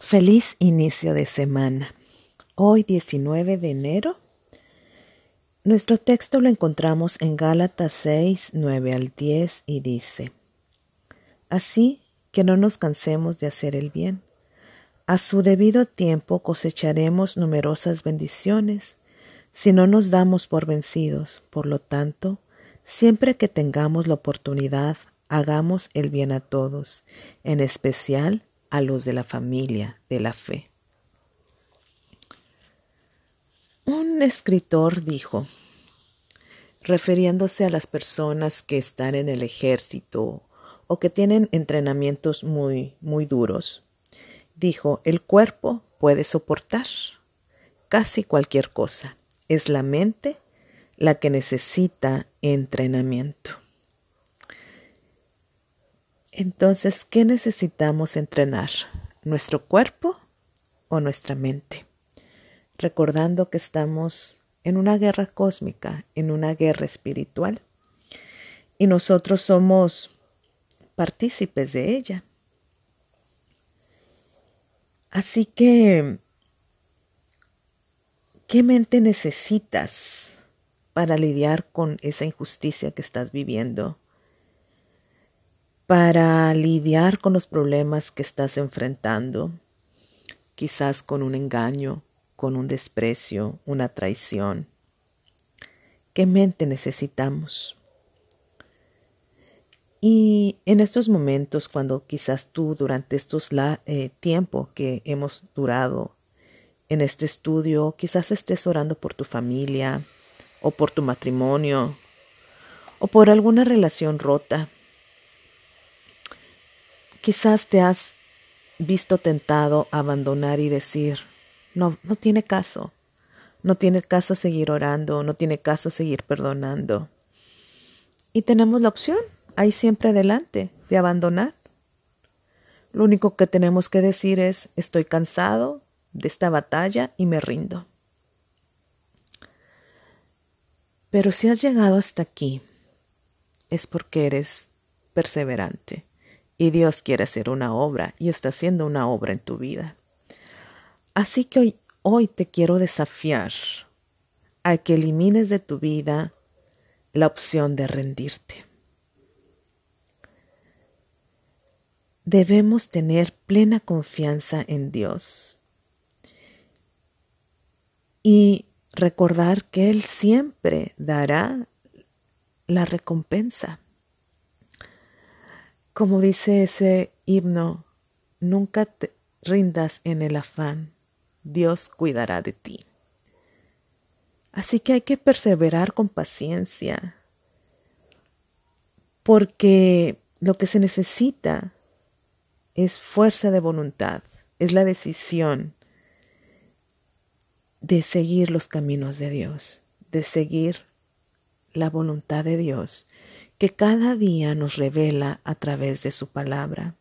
Feliz inicio de semana. Hoy 19 de enero. Nuestro texto lo encontramos en Gálatas 6, 9 al 10 y dice, Así que no nos cansemos de hacer el bien. A su debido tiempo cosecharemos numerosas bendiciones si no nos damos por vencidos. Por lo tanto, siempre que tengamos la oportunidad, hagamos el bien a todos, en especial a los de la familia de la fe. Un escritor dijo, refiriéndose a las personas que están en el ejército o que tienen entrenamientos muy, muy duros, dijo, el cuerpo puede soportar casi cualquier cosa. Es la mente la que necesita entrenamiento. Entonces, ¿qué necesitamos entrenar? ¿Nuestro cuerpo o nuestra mente? Recordando que estamos en una guerra cósmica, en una guerra espiritual, y nosotros somos partícipes de ella. Así que, ¿qué mente necesitas para lidiar con esa injusticia que estás viviendo? Para lidiar con los problemas que estás enfrentando, quizás con un engaño, con un desprecio, una traición. ¿Qué mente necesitamos? Y en estos momentos, cuando quizás tú durante estos eh, tiempo que hemos durado en este estudio, quizás estés orando por tu familia o por tu matrimonio o por alguna relación rota, Quizás te has visto tentado a abandonar y decir, no, no tiene caso, no tiene caso seguir orando, no tiene caso seguir perdonando. Y tenemos la opción, ahí siempre adelante, de abandonar. Lo único que tenemos que decir es, estoy cansado de esta batalla y me rindo. Pero si has llegado hasta aquí, es porque eres perseverante y Dios quiere hacer una obra y está haciendo una obra en tu vida. Así que hoy, hoy te quiero desafiar a que elimines de tu vida la opción de rendirte. Debemos tener plena confianza en Dios y recordar que Él siempre dará la recompensa. Como dice ese himno, nunca te rindas en el afán, Dios cuidará de ti. Así que hay que perseverar con paciencia, porque lo que se necesita es fuerza de voluntad, es la decisión de seguir los caminos de Dios, de seguir la voluntad de Dios que cada día nos revela a través de su palabra.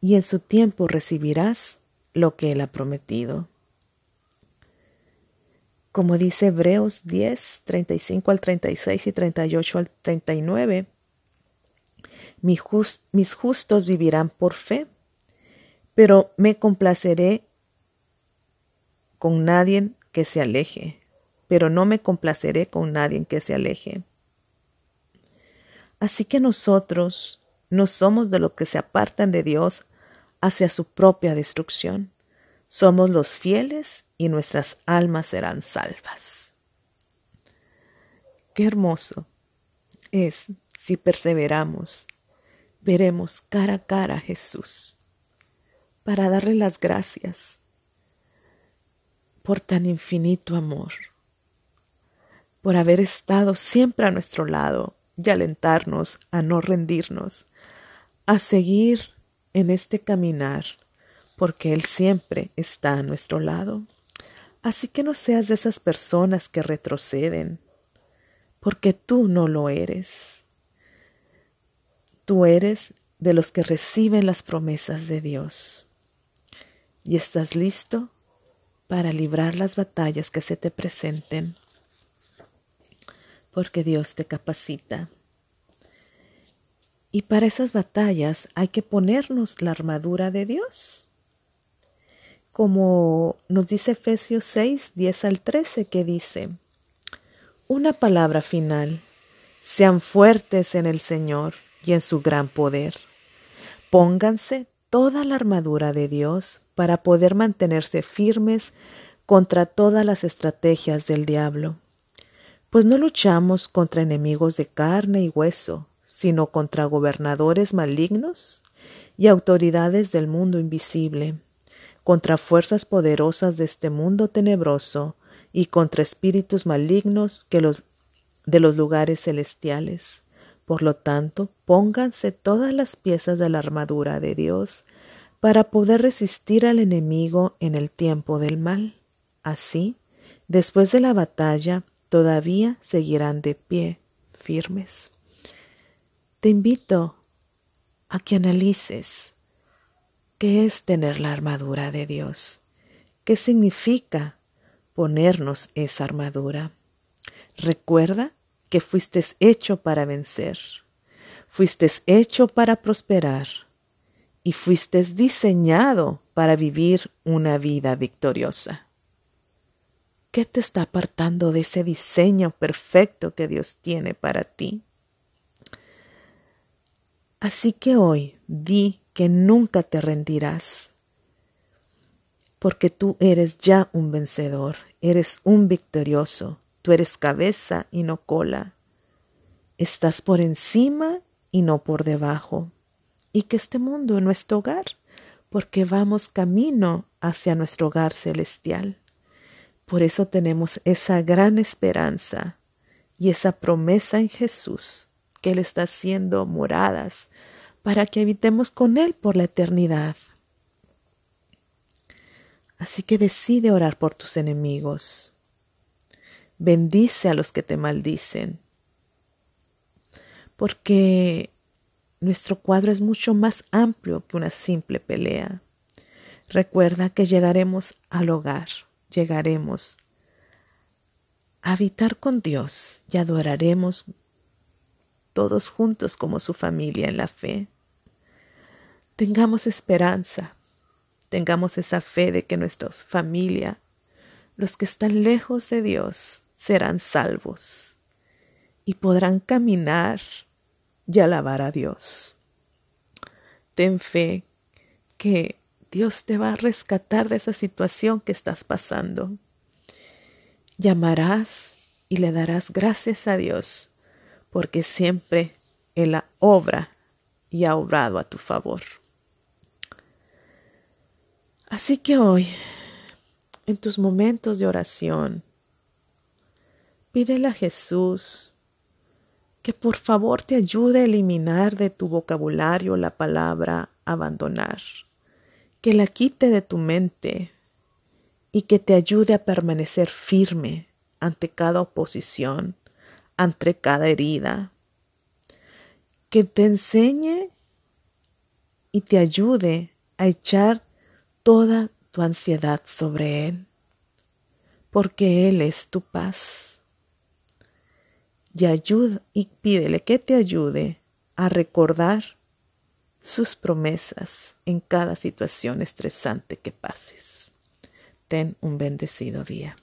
Y en su tiempo recibirás lo que Él ha prometido. Como dice Hebreos 10, 35 al 36 y 38 al 39, mis justos vivirán por fe, pero me complaceré con nadie que se aleje, pero no me complaceré con nadie que se aleje. Así que nosotros no somos de los que se apartan de Dios hacia su propia destrucción. Somos los fieles y nuestras almas serán salvas. Qué hermoso es si perseveramos, veremos cara a cara a Jesús para darle las gracias por tan infinito amor, por haber estado siempre a nuestro lado y alentarnos a no rendirnos, a seguir en este caminar, porque Él siempre está a nuestro lado. Así que no seas de esas personas que retroceden, porque tú no lo eres. Tú eres de los que reciben las promesas de Dios y estás listo para librar las batallas que se te presenten porque Dios te capacita. Y para esas batallas hay que ponernos la armadura de Dios. como nos dice Efesios 6, 10 al 13, que dice, una palabra final, sean fuertes en el Señor y en su gran poder. Pónganse toda la armadura de Dios para poder mantenerse firmes contra todas las estrategias del diablo. Pues no luchamos contra enemigos de carne y hueso, sino contra gobernadores malignos y autoridades del mundo invisible, contra fuerzas poderosas de este mundo tenebroso y contra espíritus malignos que los, de los lugares celestiales. Por lo tanto, pónganse todas las piezas de la armadura de Dios para poder resistir al enemigo en el tiempo del mal. Así, después de la batalla, todavía seguirán de pie, firmes. Te invito a que analices qué es tener la armadura de Dios, qué significa ponernos esa armadura. Recuerda que fuiste hecho para vencer, fuiste hecho para prosperar y fuiste diseñado para vivir una vida victoriosa. ¿Qué te está apartando de ese diseño perfecto que Dios tiene para ti? Así que hoy di que nunca te rendirás, porque tú eres ya un vencedor, eres un victorioso, tú eres cabeza y no cola, estás por encima y no por debajo, y que este mundo es nuestro hogar, porque vamos camino hacia nuestro hogar celestial. Por eso tenemos esa gran esperanza y esa promesa en Jesús, que Él está haciendo moradas para que habitemos con Él por la eternidad. Así que decide orar por tus enemigos. Bendice a los que te maldicen. Porque nuestro cuadro es mucho más amplio que una simple pelea. Recuerda que llegaremos al hogar llegaremos a habitar con Dios y adoraremos todos juntos como su familia en la fe. Tengamos esperanza, tengamos esa fe de que nuestra familia, los que están lejos de Dios, serán salvos y podrán caminar y alabar a Dios. Ten fe que Dios te va a rescatar de esa situación que estás pasando. Llamarás y le darás gracias a Dios, porque siempre Él obra y ha obrado a tu favor. Así que hoy, en tus momentos de oración, pídele a Jesús que por favor te ayude a eliminar de tu vocabulario la palabra abandonar que la quite de tu mente y que te ayude a permanecer firme ante cada oposición, ante cada herida. Que te enseñe y te ayude a echar toda tu ansiedad sobre Él, porque Él es tu paz. Y ayuda y pídele que te ayude a recordar sus promesas en cada situación estresante que pases. Ten un bendecido día.